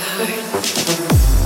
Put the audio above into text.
heart.